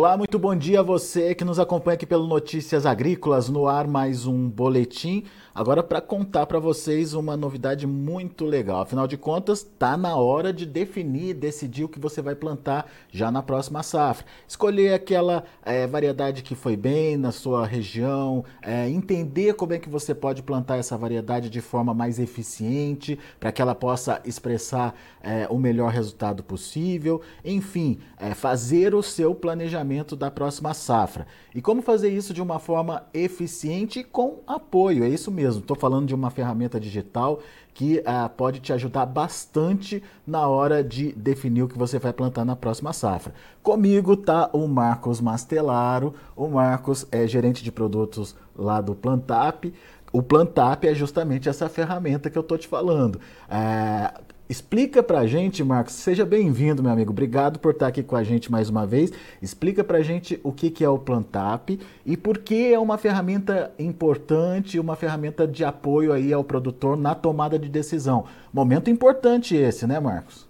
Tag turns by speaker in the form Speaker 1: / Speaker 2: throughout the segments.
Speaker 1: Olá, muito bom dia a você que nos acompanha aqui pelo Notícias Agrícolas, no ar mais um boletim. Agora para contar para vocês uma novidade muito legal. Afinal de contas, tá na hora de definir, decidir o que você vai plantar já na próxima safra. Escolher aquela é, variedade que foi bem na sua região, é, entender como é que você pode plantar essa variedade de forma mais eficiente para que ela possa expressar é, o melhor resultado possível. Enfim, fazer o seu planejamento da próxima safra. E como fazer isso de uma forma eficiente e com apoio. É isso mesmo. Estou falando de uma ferramenta digital que uh, pode te ajudar bastante na hora de definir o que você vai plantar na próxima safra. Comigo tá o Marcos Mastelaro. O Marcos é gerente de produtos lá do Plantap. O Plantap é justamente essa ferramenta que eu estou te falando. Uh, Explica pra gente, Marcos, seja bem-vindo, meu amigo. Obrigado por estar aqui com a gente mais uma vez. Explica pra gente o que, que é o Plantap e por que é uma ferramenta importante, uma ferramenta de apoio aí ao produtor na tomada de decisão. Momento importante esse, né, Marcos?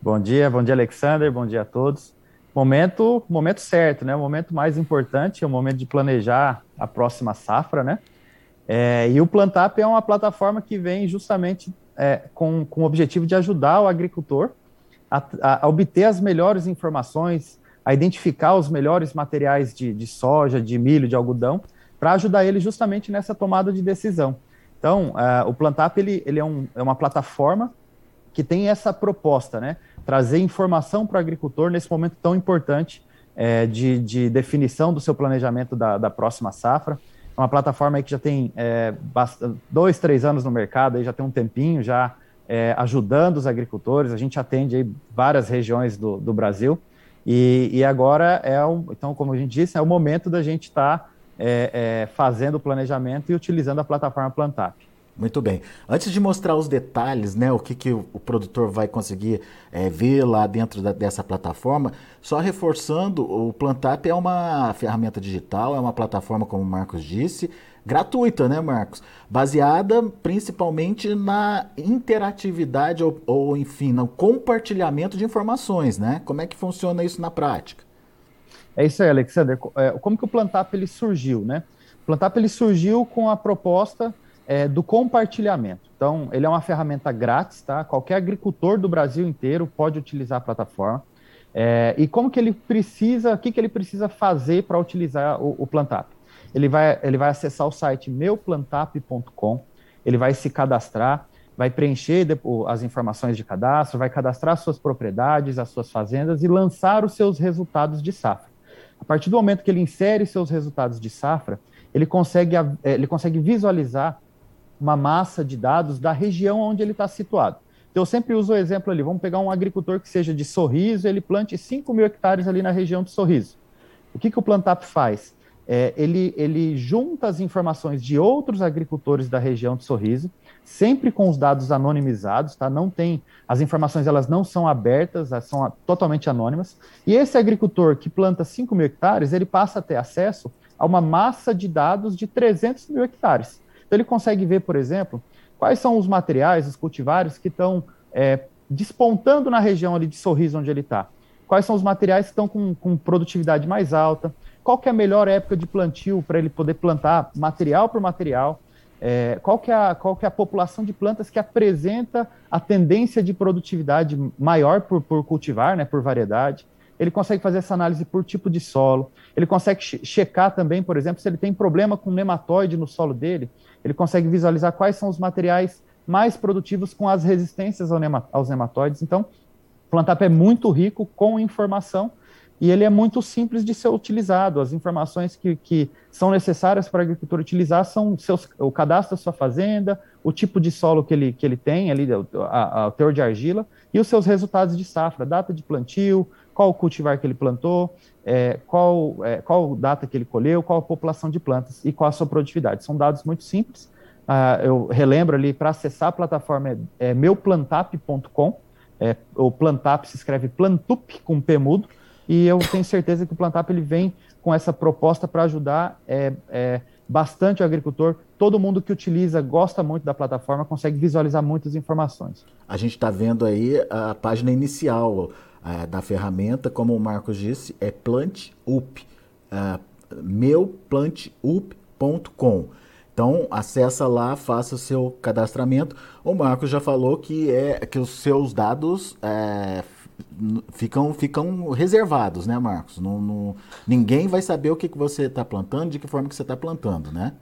Speaker 2: Bom dia, bom dia, Alexander, bom dia a todos. Momento, momento certo, né? O momento mais importante é o momento de planejar a próxima safra, né? É, e o Plantap é uma plataforma que vem justamente é, com, com o objetivo de ajudar o agricultor a, a, obter as melhores informações, a identificar os melhores materiais de, de soja, de milho, de algodão, para ajudar ele justamente nessa tomada de decisão. Então, uh, o Plantap ele, ele é, um, é, uma plataforma que tem essa proposta, né? Trazer informação para o agricultor nesse momento tão importante é, de, de, definição do seu planejamento da, da próxima safra. Uma plataforma que já tem é, dois, três anos no mercado, aí já tem um tempinho já é, ajudando os agricultores. A gente atende aí várias regiões do, do Brasil. E, e, agora é o, então, como a gente disse, é o momento da gente estar tá, é, é, fazendo o planejamento e utilizando a plataforma Plantap.
Speaker 1: Muito bem. Antes de mostrar os detalhes, né, o que, que o, produtor vai conseguir é, ver lá dentro da, dessa plataforma, só reforçando, o Plantap é uma ferramenta digital, é uma plataforma, como o Marcos disse, gratuita, né, Marcos? Baseada principalmente na interatividade ou, ou, enfim, no compartilhamento de informações, né? Como é que funciona isso na prática?
Speaker 2: É isso aí, Alexander. É, como que o Plantap ele surgiu, né? O Plantap ele surgiu com a proposta é, do compartilhamento. Então, ele é uma ferramenta grátis, tá? Qualquer agricultor do Brasil inteiro pode utilizar a plataforma. É, e como que ele precisa, o que, que ele precisa fazer para utilizar o, o Plantap? Ele vai, ele vai acessar o site meuplantap.com, ele vai se cadastrar, vai preencher as informações de cadastro, vai cadastrar suas propriedades, as suas fazendas e lançar os seus resultados de safra. A partir do momento que ele insere seus resultados de safra, ele consegue, ele consegue visualizar uma massa de dados da região onde ele está situado. Então, eu sempre uso o exemplo ali, vamos pegar um agricultor que seja de Sorriso, ele plante 5 mil hectares ali na região de Sorriso. O que, que o Plantap faz? É, ele, ele junta as informações de outros agricultores da região de Sorriso, sempre com os dados anonimizados, tá? Não tem, as informações elas não são abertas, são totalmente anônimas. E esse agricultor que planta 5 mil hectares, ele passa a ter acesso a uma massa de dados de 300 mil hectares. Então, ele consegue ver, por exemplo, quais são os materiais, os cultivares que estão é, despontando na região ali de Sorriso, onde ele está. Quais são os materiais que estão com, com produtividade mais alta, qual que é a melhor época de plantio para ele poder plantar material por material, é, qual, que é a, qual que é a população de plantas que apresenta a tendência de produtividade maior por, por cultivar, né, por variedade. Ele consegue fazer essa análise por tipo de solo. Ele consegue checar também, por exemplo, se ele tem problema com nematóide no solo dele ele consegue visualizar quais são os materiais mais produtivos com as resistências aos nematóides. Então, Plantap é muito rico com informação e ele é muito simples de ser utilizado. As informações que, que são necessárias para o agricultor utilizar são seus, o cadastro da sua fazenda, o tipo de solo que ele, que ele tem, ali, a, a, o teor de argila, e os seus resultados de safra, data de plantio, qual o cultivar que ele plantou, é, qual, é, qual data que ele colheu, qual a população de plantas e qual a sua produtividade. São dados muito simples. Ah, eu relembro ali, para acessar a plataforma é, é meuplantap.com, é, o Plantap se escreve Plantup com P mudo, e eu tenho certeza que o Plantap ele vem com essa proposta para ajudar é, é, bastante o agricultor. Todo mundo que utiliza gosta muito da plataforma, consegue visualizar muitas informações.
Speaker 1: A gente está vendo aí a página inicial é, da ferramenta, como o Marcos disse, é PlantUp, é, meuplantup.com. Então acessa lá, faça o seu cadastramento. O Marcos já falou que é que os seus dados é, ficam, ficam reservados, né, Marcos? Ninguém vai saber o que, que você está plantando, de que forma que você está plantando, né?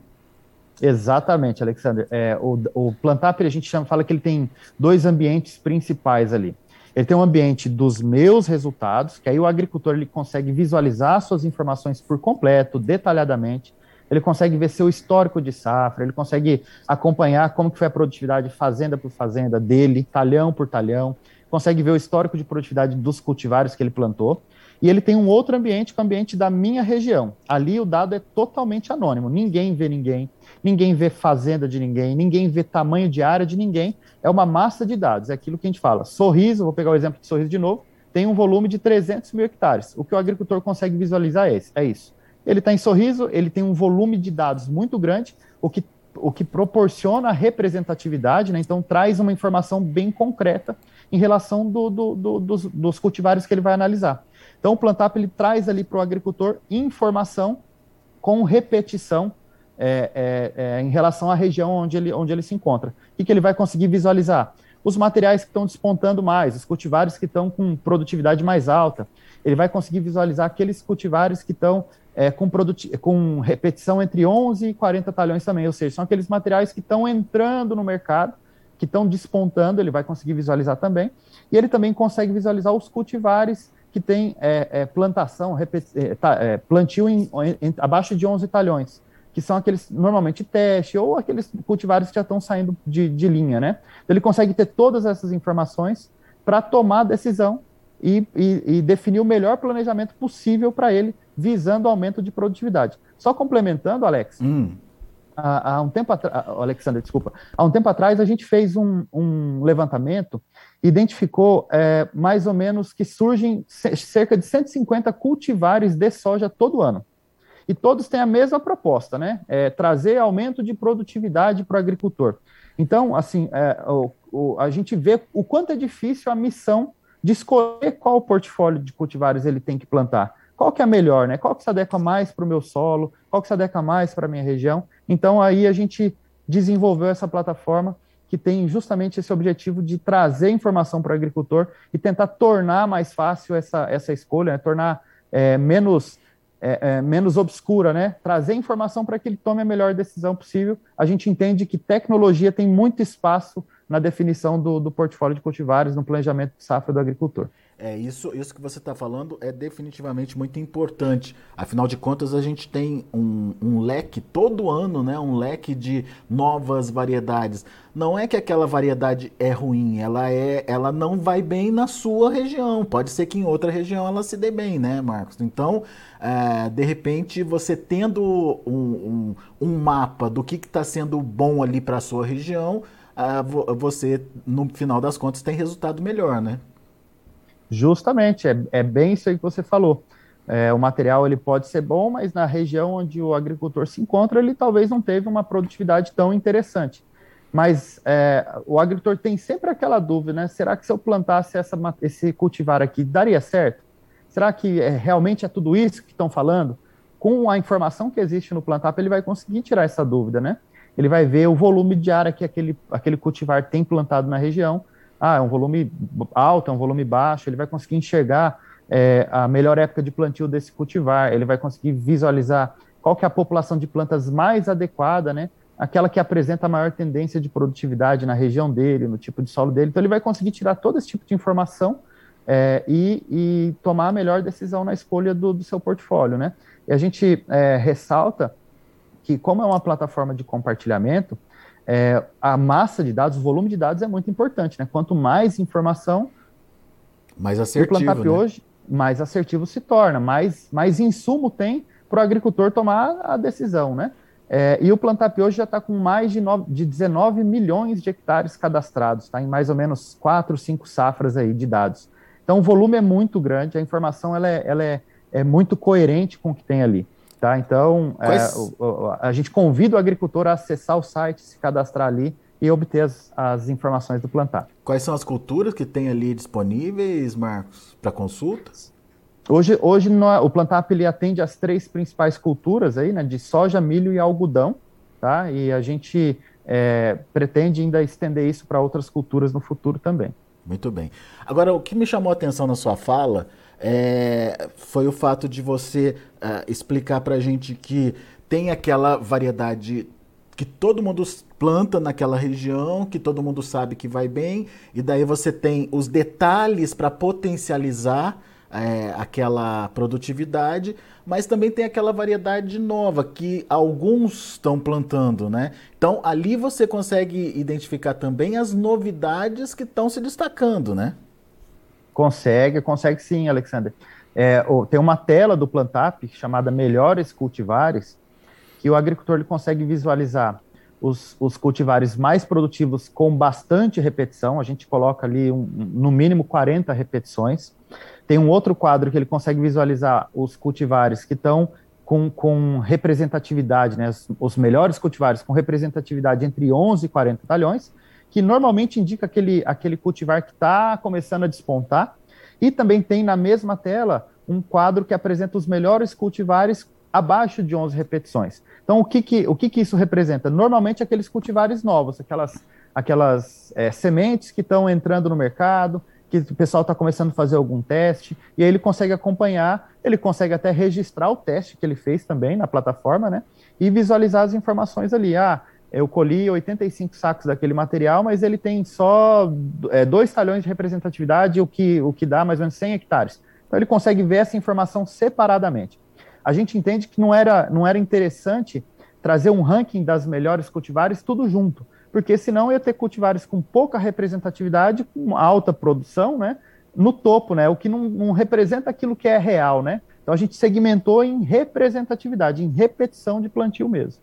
Speaker 2: Exatamente, Alexander. É, o, o Plantap, a gente chama, fala que ele tem dois ambientes principais ali. Ele tem um ambiente dos meus resultados, que aí o agricultor ele consegue visualizar suas informações por completo, detalhadamente. Ele consegue ver seu histórico de safra, ele consegue acompanhar como que foi a produtividade fazenda por fazenda dele, talhão por talhão, consegue ver o histórico de produtividade dos cultivares que ele plantou. E ele tem um outro ambiente, que é o ambiente da minha região. Ali o dado é totalmente anônimo, ninguém vê ninguém, ninguém vê fazenda de ninguém, ninguém vê tamanho de área de ninguém. É uma massa de dados, é aquilo que a gente fala. Sorriso, vou pegar o exemplo de Sorriso de novo, tem um volume de 300 mil hectares. O que o agricultor consegue visualizar é, esse, é isso. Ele está em Sorriso, ele tem um volume de dados muito grande, o que, o que proporciona representatividade, né? então traz uma informação bem concreta em relação do, do, do, dos, dos cultivares que ele vai analisar. Então, o Plantap ele traz ali para o agricultor informação com repetição é, é, é, em relação à região onde ele, onde ele se encontra. O que, ele vai conseguir visualizar? Os materiais que estão despontando mais, os cultivares que estão com produtividade mais alta. Ele vai conseguir visualizar aqueles cultivares que estão é, com, com repetição entre 11 e 40 talhões também, ou seja, são aqueles materiais que estão entrando no mercado, que estão despontando, ele vai conseguir visualizar também. E ele também consegue visualizar os cultivares que tem é, é, plantação, tá, plantio em, em, abaixo de 11 talhões, que são aqueles normalmente teste ou aqueles cultivares que já estão saindo de, de linha, né? Então, ele consegue ter todas essas informações para tomar a decisão e, e, e, definir o melhor planejamento possível para ele, visando o aumento de produtividade. Só complementando, Alex, hum há, há um tempo atrás, Alexandre, desculpa, há um tempo atrás a gente fez um, um levantamento, identificou é, mais ou menos que surgem cerca de 150 cultivares de soja todo ano. E todos têm a mesma proposta, né? É, trazer aumento de produtividade para o agricultor. Então, assim, é, o, o, a gente vê o quanto é difícil a missão de escolher qual portfólio de cultivares ele tem que plantar qual que é a melhor, né? Qual que se adequa mais para o meu solo, qual que se adequa mais para a minha região. Então, aí a gente desenvolveu essa plataforma que tem justamente esse objetivo de trazer informação para o agricultor e tentar tornar mais fácil essa, essa escolha, né? tornar é, menos, é, é, menos obscura, né? trazer informação para que ele tome a melhor decisão possível. A gente entende que tecnologia tem muito espaço na definição do, do portfólio de cultivares, no planejamento de safra do agricultor.
Speaker 1: É isso, isso que você está falando é definitivamente muito importante. Afinal de contas, a gente tem um, um, leque todo ano, né? Um leque de novas variedades. Não é que aquela variedade é ruim, ela é, ela não vai bem na sua região. Pode ser que em outra região ela se dê bem, né, Marcos? Então, é, de repente, você tendo um, um, um mapa do que está sendo bom ali para a sua região, uh, você, no final das contas, tem resultado melhor, né?
Speaker 2: Justamente, é, é bem isso aí que você falou. É, o material ele pode ser bom, mas na região onde o agricultor se encontra, ele talvez não teve uma produtividade tão interessante. Mas é, o agricultor tem sempre aquela dúvida, né? Será que se eu plantasse essa, esse cultivar aqui, daria certo? Será que é, realmente é tudo isso que estão falando? Com a informação que existe no Plantap, ele vai conseguir tirar essa dúvida, né? Ele vai ver o volume de área que aquele, aquele cultivar tem plantado na região, ah, é um volume alto, é um volume baixo, ele vai conseguir enxergar é, a melhor época de plantio desse cultivar, ele vai conseguir visualizar qual que é a população de plantas mais adequada, né? Aquela que apresenta a maior tendência de produtividade na região dele, no tipo de solo dele. Então, ele vai conseguir tirar todo esse tipo de informação é, e, e, tomar a melhor decisão na escolha do, do seu portfólio, né? E a gente é, ressalta que, como é uma plataforma de compartilhamento, é, a massa de dados, o volume de dados é muito importante, né? Quanto mais informação,
Speaker 1: mais assertivo, o né?
Speaker 2: hoje, mais assertivo se torna, mais, mais insumo tem para o agricultor tomar a decisão, né? É, e o Plantap hoje já está com mais de, no, de 19 milhões de hectares cadastrados, tá? Em mais ou menos 4, 5 safras aí de dados. Então o volume é muito grande, a informação ela é, ela é, é muito coerente com o que tem ali. Tá? Então, é, Quais... é, a gente convida o agricultor a acessar o site, se cadastrar ali e obter as, as informações do plantar.
Speaker 1: Quais são as culturas que tem ali disponíveis, Marcos, para consultas?
Speaker 2: Hoje, hoje no, o Plantap ele atende as três principais culturas aí, né, de soja, milho e algodão, tá? E a gente é, pretende ainda estender isso para outras culturas no futuro também.
Speaker 1: Muito bem. Agora, o que me chamou a atenção na sua fala é, foi o fato de você uh, explicar para a gente que tem aquela variedade que todo mundo planta naquela região, que todo mundo sabe que vai bem, e daí você tem os detalhes para potencializar é, aquela produtividade, mas também tem aquela variedade nova que alguns estão plantando, né? Então ali você consegue identificar também as novidades que estão se destacando, né?
Speaker 2: Consegue, consegue sim, Alexander. É, tem uma tela do Plantap chamada Melhores Cultivares, que o agricultor ele consegue visualizar os, os, cultivares mais produtivos com bastante repetição, a gente coloca ali um, no mínimo 40 repetições, tem um outro quadro que ele consegue visualizar os cultivares que estão com, com, representatividade, né, os, os, melhores cultivares com representatividade entre 11 e 40 talhões, que normalmente indica aquele, aquele cultivar que está começando a despontar. E também tem na mesma tela um quadro que apresenta os melhores cultivares abaixo de 11 repetições. Então, o que, que, o que, que isso representa? Normalmente, aqueles cultivares novos, aquelas, aquelas é, sementes que estão entrando no mercado, que o pessoal está começando a fazer algum teste, e aí ele consegue acompanhar, ele consegue até registrar o teste que ele fez também na plataforma, né? E visualizar as informações ali. Ah, eu colhi 85 sacos daquele material, mas ele tem só é, dois talhões de representatividade, o que, o que dá mais ou menos 100 hectares. Então ele consegue ver essa informação separadamente. A gente entende que não era, não era interessante trazer um ranking das melhores cultivares tudo junto porque senão ia ter cultivares com pouca representatividade, com alta produção, né? No topo, né? O que não, não representa aquilo que é real, né? Então a gente segmentou em representatividade, em repetição de plantio mesmo.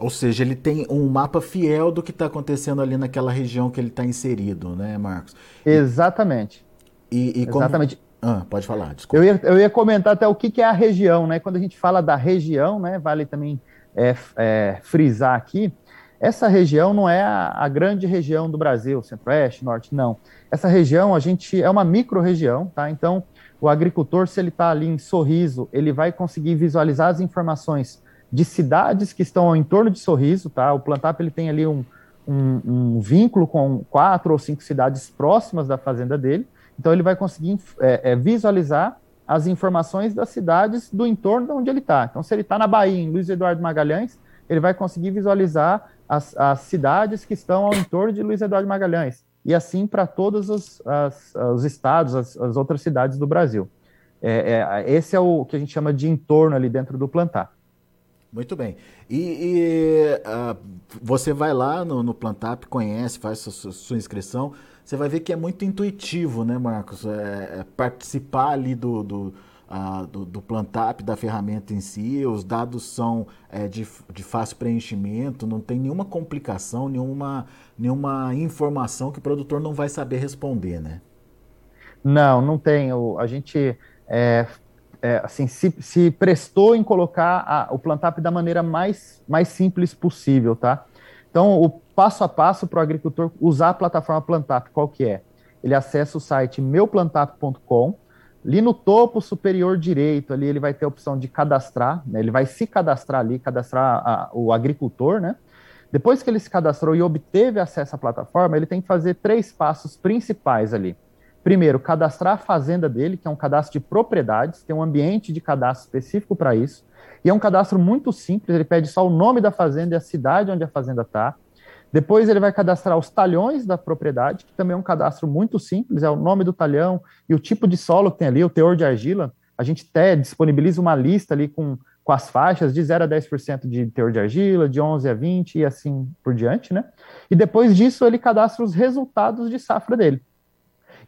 Speaker 1: Ou seja, ele tem um mapa fiel do que está acontecendo ali naquela região que ele está inserido, né, Marcos?
Speaker 2: Exatamente.
Speaker 1: E, e como... Exatamente. Ah, pode falar,
Speaker 2: desculpa. Eu ia, eu ia comentar até o que, que é a região, né? Quando a gente fala da região, né? Vale também é, é, frisar aqui essa região não é a, a grande região do Brasil, centro-oeste, norte, não. Essa região, a gente é uma micro-região, tá? Então, o agricultor, se ele está ali em Sorriso, ele vai conseguir visualizar as informações de cidades que estão ao entorno de Sorriso, tá? O Plantap, ele tem ali um, um, um vínculo com quatro ou cinco cidades próximas da fazenda dele, então ele vai conseguir é, é, visualizar as informações das cidades do entorno de onde ele está. Então, se ele está na Bahia, em Luiz Eduardo Magalhães, ele vai conseguir visualizar as, as cidades que estão ao entorno de Luiz Eduardo Magalhães, e assim para todos os, as, os estados, as, as, outras cidades do Brasil. É, é, esse é o que a gente chama de entorno ali dentro do plantar.
Speaker 1: Muito bem. E, e uh, você vai lá no, no Plantap, conhece, faz sua, sua, inscrição, você vai ver que é muito intuitivo, né, Marcos? É, é participar ali do, do do, do Plantap, da ferramenta em si, os dados são é, de, de fácil preenchimento, não tem nenhuma complicação, nenhuma, nenhuma informação que o produtor não vai saber responder, né?
Speaker 2: Não, não tem. O, a gente é, é, assim, se, se, prestou em colocar a, o Plantap da maneira mais, mais simples possível, tá? Então, o passo a passo para o agricultor usar a plataforma Plantap, qual que é? Ele acessa o site meuplantap.com, Ali no topo superior direito, ali ele vai ter a opção de cadastrar, né? ele vai se cadastrar ali, cadastrar a, o agricultor, né? Depois que ele se cadastrou e obteve acesso à plataforma, ele tem que fazer três passos principais ali. Primeiro, cadastrar a fazenda dele, que é um cadastro de propriedades, tem um ambiente de cadastro específico para isso. E é um cadastro muito simples, ele pede só o nome da fazenda e a cidade onde a fazenda está. Depois ele vai cadastrar os talhões da propriedade, que também é um cadastro muito simples, é o nome do talhão e o tipo de solo que tem ali, o teor de argila. A gente até disponibiliza uma lista ali com, com as faixas de 0 a 10% de teor de argila, de 11 a 20 e assim por diante, né? E depois disso ele cadastra os resultados de safra dele.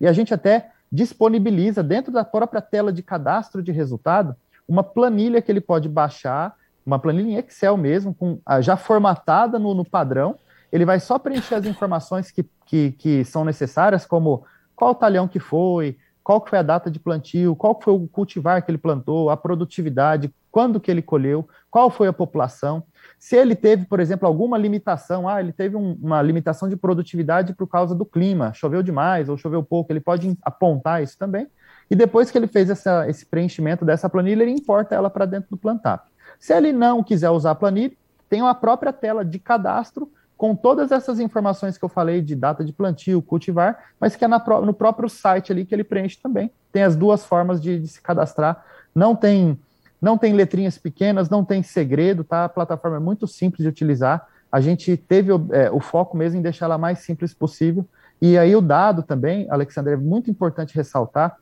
Speaker 2: E a gente até disponibiliza dentro da própria tela de cadastro de resultado uma planilha que ele pode baixar, uma planilha em Excel mesmo, com, ah, já formatada no, no padrão, ele vai só preencher as informações que, que, que são necessárias, como qual talhão que foi, qual que foi a data de plantio, qual foi o cultivar que ele plantou, a produtividade, quando que ele colheu, qual foi a população, se ele teve, por exemplo, alguma limitação, ah, ele teve um, uma limitação de produtividade por causa do clima, choveu demais ou choveu pouco, ele pode apontar isso também. E depois que ele fez essa, esse preenchimento dessa planilha, ele importa ela para dentro do Plantap. Se ele não quiser usar a planilha, tem uma própria tela de cadastro com todas essas informações que eu falei de data de plantio, cultivar, mas que é na, no próprio site ali que ele preenche também. Tem as duas formas de, de, se cadastrar. Não tem, não tem letrinhas pequenas, não tem segredo, tá? A plataforma é muito simples de utilizar. A gente teve é, o foco mesmo em deixar ela mais simples possível. E aí o dado também, Alexandre, é muito importante ressaltar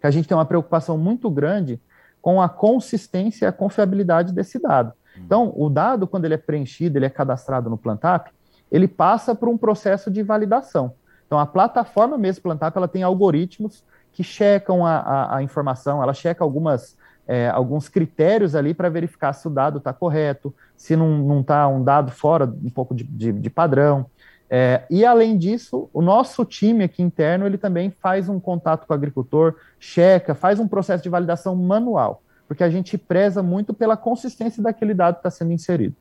Speaker 2: que a gente tem uma preocupação muito grande com a consistência e a confiabilidade desse dado. Então, o dado, quando ele é preenchido, ele é cadastrado no Plantap, ele passa por um processo de validação. Então, a plataforma mesmo Plantap, ela tem algoritmos que checam a, a, a informação, ela checa algumas, é, alguns critérios ali para verificar se o dado está correto, se não está um dado fora um pouco de, de, de padrão. É, e além disso, o nosso time aqui interno ele também faz um contato com o agricultor, checa, faz um processo de validação manual, porque a gente preza muito pela consistência daquele dado que está sendo inserido.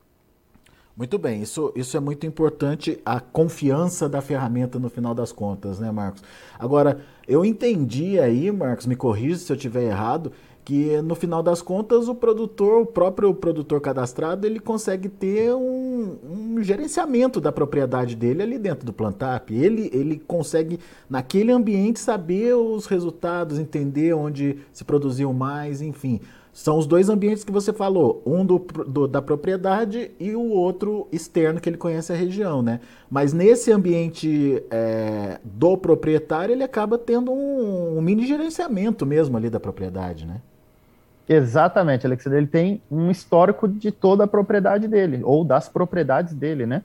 Speaker 1: Muito bem, isso, isso é muito importante, a confiança da ferramenta no final das contas, né, Marcos? Agora, eu entendi aí, Marcos, me corrija se eu estiver errado, que no final das contas o produtor, o próprio produtor cadastrado, ele consegue ter um, um gerenciamento da propriedade dele ali dentro do Plantap. Ele, ele consegue, naquele ambiente, saber os resultados, entender onde se produziu mais, enfim. São os dois ambientes que você falou, um do, do, da propriedade e o outro externo que ele conhece a região, né? Mas nesse ambiente é, do proprietário, ele acaba tendo um, um, mini gerenciamento mesmo ali da propriedade, né?
Speaker 2: Exatamente, Alexandre. Ele tem um histórico de toda a propriedade dele, ou das propriedades dele, né?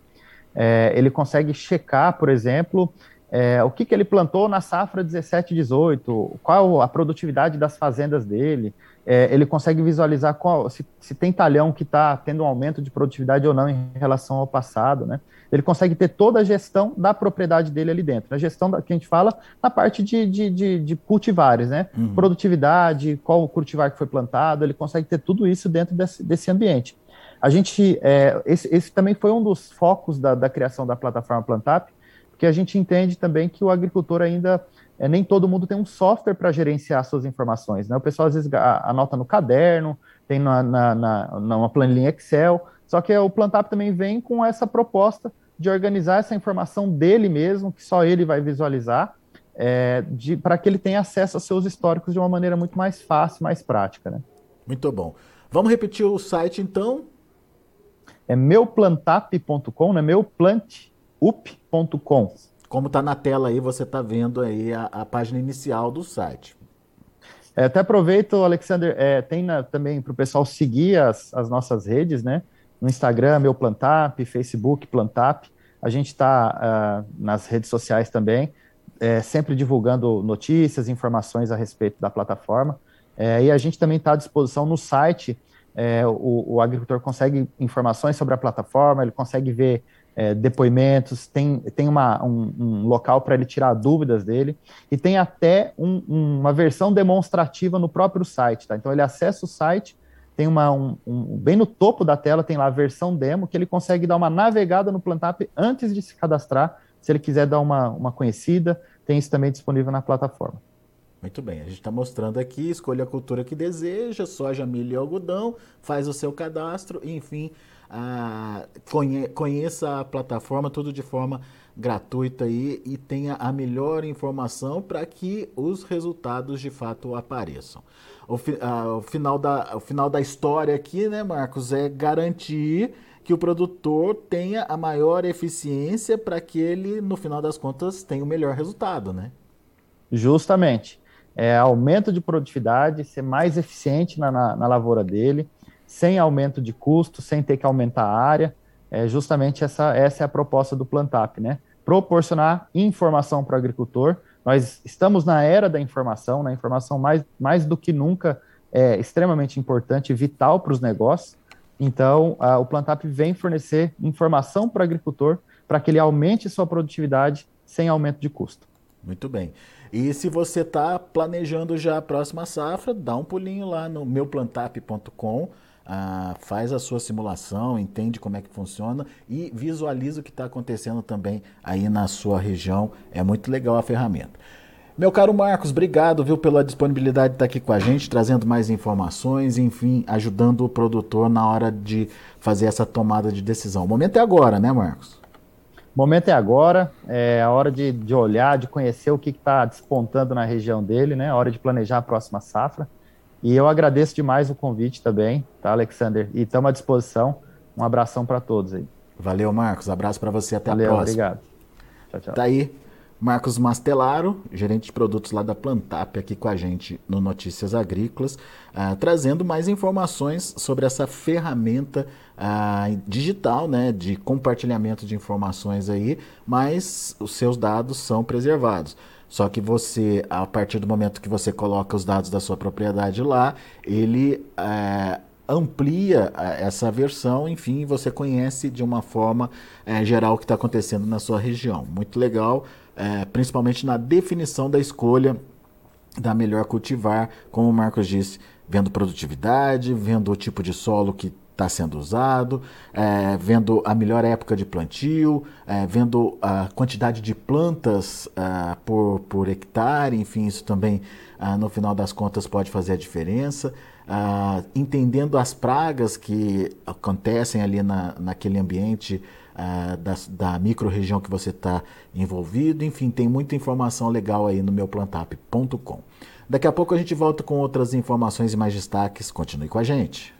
Speaker 2: É, ele consegue checar, por exemplo, é, o que, que ele plantou na safra 17 18, qual a produtividade das fazendas dele, é, ele consegue visualizar qual, se, se tem talhão que está tendo um aumento de produtividade ou não em relação ao passado, né? Ele consegue ter toda a gestão da propriedade dele ali dentro. A gestão da, que a gente fala na parte de, de, de, de cultivares, né? Uhum. Produtividade, qual o cultivar que foi plantado, ele consegue ter tudo isso dentro desse, desse ambiente. A gente, é, esse, esse, também foi um dos focos da, da criação da plataforma Plantap, porque a gente entende também que o agricultor ainda é, nem todo mundo tem um software para gerenciar suas informações. Né? O pessoal às vezes anota no caderno, tem na, na, na, numa planilha Excel, só que o Plantap também vem com essa proposta de organizar essa informação dele mesmo, que só ele vai visualizar, é, para que ele tenha acesso aos seus históricos de uma maneira muito mais fácil, mais prática. Né?
Speaker 1: Muito bom. Vamos repetir o site então?
Speaker 2: É meuplantap.com, né? meuplantup.com.
Speaker 1: Como está na tela aí, você está vendo aí a, a, página inicial do site.
Speaker 2: É, até aproveito, Alexander, é, tem na, também para o pessoal seguir as, as nossas redes, né? No Instagram, meu Plantap, Facebook Plantap. A gente está uh, ah, nas redes sociais também, é, sempre divulgando notícias, informações a respeito da plataforma. É, e a gente também está à disposição no site. É, o, o agricultor consegue informações sobre a plataforma, ele consegue ver é, depoimentos, tem, tem uma, um, um local para ele tirar dúvidas dele, e tem até um, uma versão demonstrativa no próprio site, tá? Então ele acessa o site, tem uma, um, bem no topo da tela tem lá a versão demo, que ele consegue dar uma navegada no Plantap antes de se cadastrar, se ele quiser dar uma, uma conhecida, tem isso também disponível na plataforma.
Speaker 1: Muito bem, a gente está mostrando aqui, escolha a cultura que deseja, soja, milho e algodão, faz o seu cadastro, enfim, conhe, conheça a plataforma, tudo de forma gratuita aí, e tenha a melhor informação para que os resultados de fato apareçam. O, ah, o, final da, o final da história aqui, né, Marcos, é garantir que o produtor tenha a maior eficiência para que ele, no final das contas, tenha o melhor resultado, né?
Speaker 2: Justamente. É aumento de produtividade, ser mais eficiente na, na, na lavoura dele, sem aumento de custo, sem ter que aumentar a área. É justamente essa, essa é a proposta do Plantap, né? Proporcionar informação para o agricultor. Nós estamos na era da informação, na né? informação mais, mais do que nunca é extremamente importante, vital para os negócios. Então, a, o Plantap vem fornecer informação para o agricultor para que ele aumente sua produtividade sem aumento de custo.
Speaker 1: Muito bem. E se você está planejando já a próxima safra, dá um pulinho lá no meuplantap.com, ah, faz a sua simulação, entende como é que funciona e visualiza o que está acontecendo também aí na sua região. É muito legal a ferramenta. Meu caro Marcos, obrigado viu, pela disponibilidade de estar aqui com a gente, trazendo mais informações, enfim, ajudando o produtor na hora de fazer essa tomada de decisão. O momento é agora, né, Marcos?
Speaker 2: O momento é agora, é a hora de, de olhar, de conhecer o que está despontando na região dele, né? A hora de planejar a próxima safra. E eu agradeço demais o convite também, tá, Alexander? E estamos à disposição. Um abração para todos aí.
Speaker 1: Valeu, Marcos. Abraço para você. Até
Speaker 2: Valeu,
Speaker 1: a próxima.
Speaker 2: Obrigado. Tchau, tchau.
Speaker 1: Tá aí Marcos Mastelaro, gerente de produtos lá da Plantap, aqui com a gente no Notícias Agrícolas, uh, trazendo mais informações sobre essa ferramenta uh, digital, né, de compartilhamento de informações aí, mas os seus dados são preservados. Só que você, a partir do momento que você coloca os dados da sua propriedade lá, ele uh, amplia essa versão, enfim, você conhece de uma forma é, geral o que está acontecendo na sua região. Muito legal é, principalmente na definição da escolha da melhor cultivar, como o Marcos disse, vendo produtividade, vendo o tipo de solo que está sendo usado, é, vendo a melhor época de plantio, é, vendo a quantidade de plantas é, por, por hectare, enfim, isso também é, no final das contas pode fazer a diferença. É, entendendo as pragas que acontecem ali na, naquele ambiente da, da micro-região que você está envolvido. Enfim, tem muita informação legal aí no meu plantap.com. Daqui a pouco a gente volta com outras informações e mais destaques. Continue com a gente.